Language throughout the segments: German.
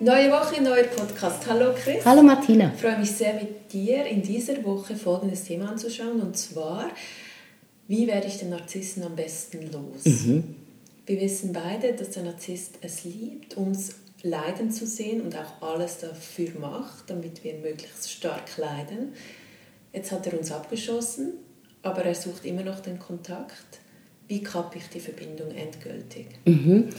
Neue Woche, neuer Podcast. Hallo Chris. Hallo Martina. Ich freue mich sehr mit dir in dieser Woche folgendes Thema anzuschauen und zwar, wie werde ich den Narzissen am besten los? Mhm. Wir wissen beide, dass der Narzisst es liebt, uns leiden zu sehen und auch alles dafür macht, damit wir möglichst stark leiden. Jetzt hat er uns abgeschossen, aber er sucht immer noch den Kontakt. Wie kappe ich die Verbindung endgültig? Mhm.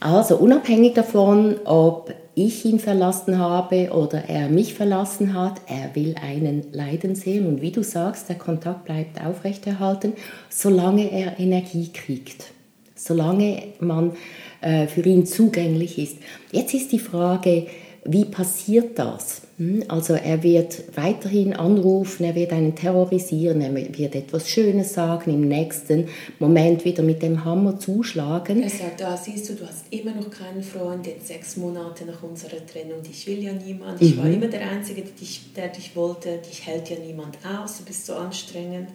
Also unabhängig davon, ob ich ihn verlassen habe oder er mich verlassen hat, er will einen leiden sehen. Und wie du sagst, der Kontakt bleibt aufrechterhalten, solange er Energie kriegt, solange man äh, für ihn zugänglich ist. Jetzt ist die Frage, wie passiert das? Hm? Also er wird weiterhin anrufen, er wird einen terrorisieren, er wird etwas Schönes sagen, im nächsten Moment wieder mit dem Hammer zuschlagen. Er sagt, ah, siehst du, du hast immer noch keinen Freund, jetzt sechs Monate nach unserer Trennung, dich will ja niemand, ich mhm. war immer der Einzige, der dich, der dich wollte, dich hält ja niemand aus, du bist so anstrengend.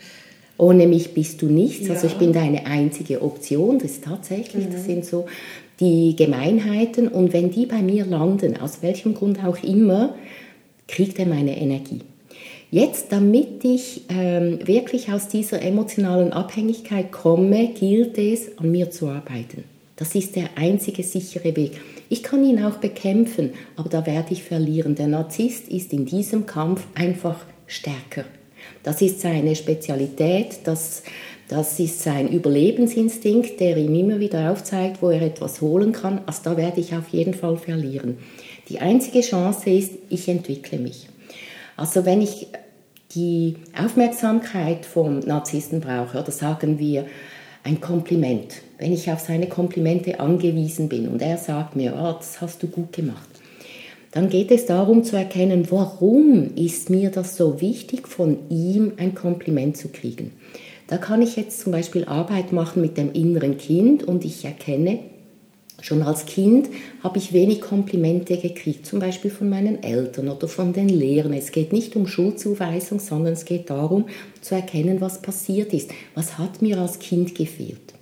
Ohne mich bist du nichts, ja. also ich bin deine einzige Option, das ist tatsächlich, mhm. das sind so die Gemeinheiten und wenn die bei mir landen, aus welchem Grund auch immer, kriegt er meine Energie. Jetzt, damit ich ähm, wirklich aus dieser emotionalen Abhängigkeit komme, gilt es, an mir zu arbeiten. Das ist der einzige sichere Weg. Ich kann ihn auch bekämpfen, aber da werde ich verlieren. Der Narzisst ist in diesem Kampf einfach stärker. Das ist seine Spezialität, das, das ist sein Überlebensinstinkt, der ihm immer wieder aufzeigt, wo er etwas holen kann. Also da werde ich auf jeden Fall verlieren. Die einzige Chance ist, ich entwickle mich. Also wenn ich die Aufmerksamkeit vom Narzissten brauche, oder sagen wir ein Kompliment, wenn ich auf seine Komplimente angewiesen bin und er sagt mir, oh, das hast du gut gemacht, dann geht es darum zu erkennen, warum ist mir das so wichtig, von ihm ein Kompliment zu kriegen. Da kann ich jetzt zum Beispiel Arbeit machen mit dem inneren Kind und ich erkenne, Schon als Kind habe ich wenig Komplimente gekriegt, zum Beispiel von meinen Eltern oder von den Lehrern. Es geht nicht um Schuldzuweisung, sondern es geht darum zu erkennen, was passiert ist. Was hat mir als Kind gefehlt?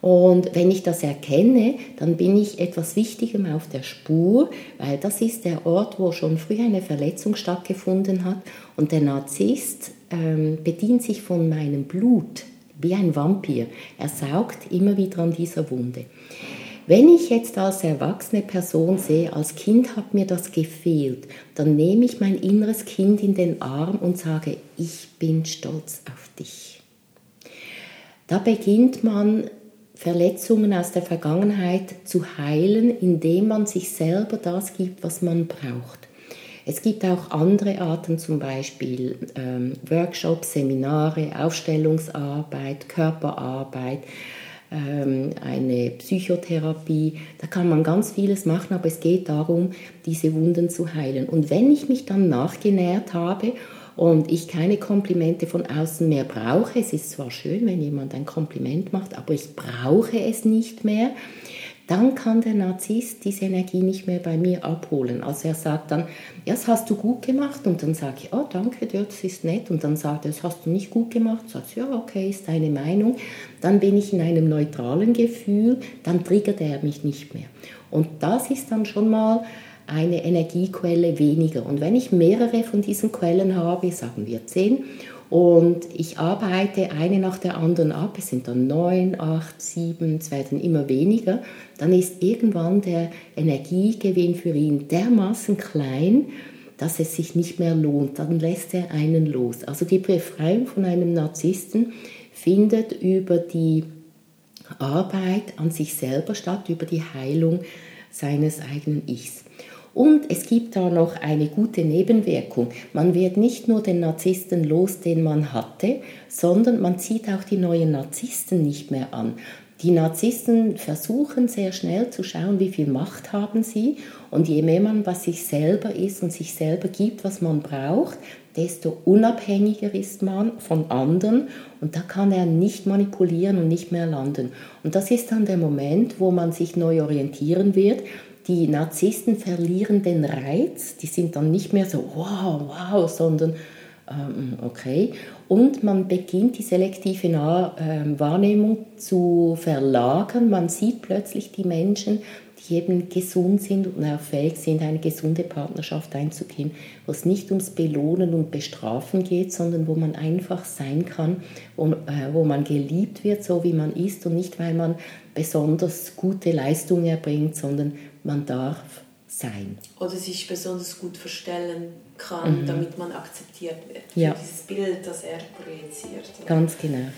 Und wenn ich das erkenne, dann bin ich etwas Wichtigem auf der Spur, weil das ist der Ort, wo schon früh eine Verletzung stattgefunden hat. Und der Narzisst ähm, bedient sich von meinem Blut wie ein Vampir. Er saugt immer wieder an dieser Wunde. Wenn ich jetzt als erwachsene Person sehe, als Kind hat mir das gefehlt, dann nehme ich mein inneres Kind in den Arm und sage, ich bin stolz auf dich. Da beginnt man Verletzungen aus der Vergangenheit zu heilen, indem man sich selber das gibt, was man braucht. Es gibt auch andere Arten, zum Beispiel ähm, Workshops, Seminare, Aufstellungsarbeit, Körperarbeit, ähm, eine Psychotherapie. Da kann man ganz vieles machen, aber es geht darum, diese Wunden zu heilen. Und wenn ich mich dann nachgenährt habe und ich keine Komplimente von außen mehr brauche, es ist zwar schön, wenn jemand ein Kompliment macht, aber ich brauche es nicht mehr, dann kann der Narzisst diese Energie nicht mehr bei mir abholen. Also er sagt dann, ja, das hast du gut gemacht und dann sage ich, oh danke, das ist nett und dann sagt er, das hast du nicht gut gemacht, sagt ja, okay, ist deine Meinung. Dann bin ich in einem neutralen Gefühl, dann triggert er mich nicht mehr. Und das ist dann schon mal eine Energiequelle weniger. Und wenn ich mehrere von diesen Quellen habe, sagen wir zehn, und ich arbeite eine nach der anderen ab, es sind dann neun, acht, sieben, es werden immer weniger, dann ist irgendwann der Energiegewinn für ihn dermaßen klein, dass es sich nicht mehr lohnt. Dann lässt er einen los. Also die Befreiung von einem Narzissten findet über die Arbeit an sich selber statt, über die Heilung seines eigenen Ichs. Und es gibt da noch eine gute Nebenwirkung. Man wird nicht nur den Narzissten los, den man hatte, sondern man zieht auch die neuen Narzissten nicht mehr an. Die Narzissten versuchen sehr schnell zu schauen, wie viel Macht haben sie. Und je mehr man bei sich selber ist und sich selber gibt, was man braucht, desto unabhängiger ist man von anderen. Und da kann er nicht manipulieren und nicht mehr landen. Und das ist dann der Moment, wo man sich neu orientieren wird. Die Narzissten verlieren den Reiz. Die sind dann nicht mehr so, wow, wow, sondern ähm, okay. Und man beginnt die selektive ähm, Wahrnehmung zu verlagern. Man sieht plötzlich die Menschen, die eben gesund sind und auch fähig sind, eine gesunde Partnerschaft einzugehen, wo es nicht ums Belohnen und Bestrafen geht, sondern wo man einfach sein kann, wo, äh, wo man geliebt wird, so wie man ist und nicht, weil man besonders gute Leistungen erbringt, sondern man darf sein. Oder sich besonders gut verstellen kann, mhm. damit man akzeptiert wird. Ja. Für dieses Bild, das er projiziert. Ganz genau.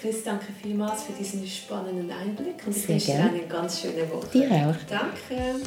Chris, danke vielmals für diesen spannenden Einblick und ich wünsche dir eine ganz schöne Woche. Dir auch. Danke.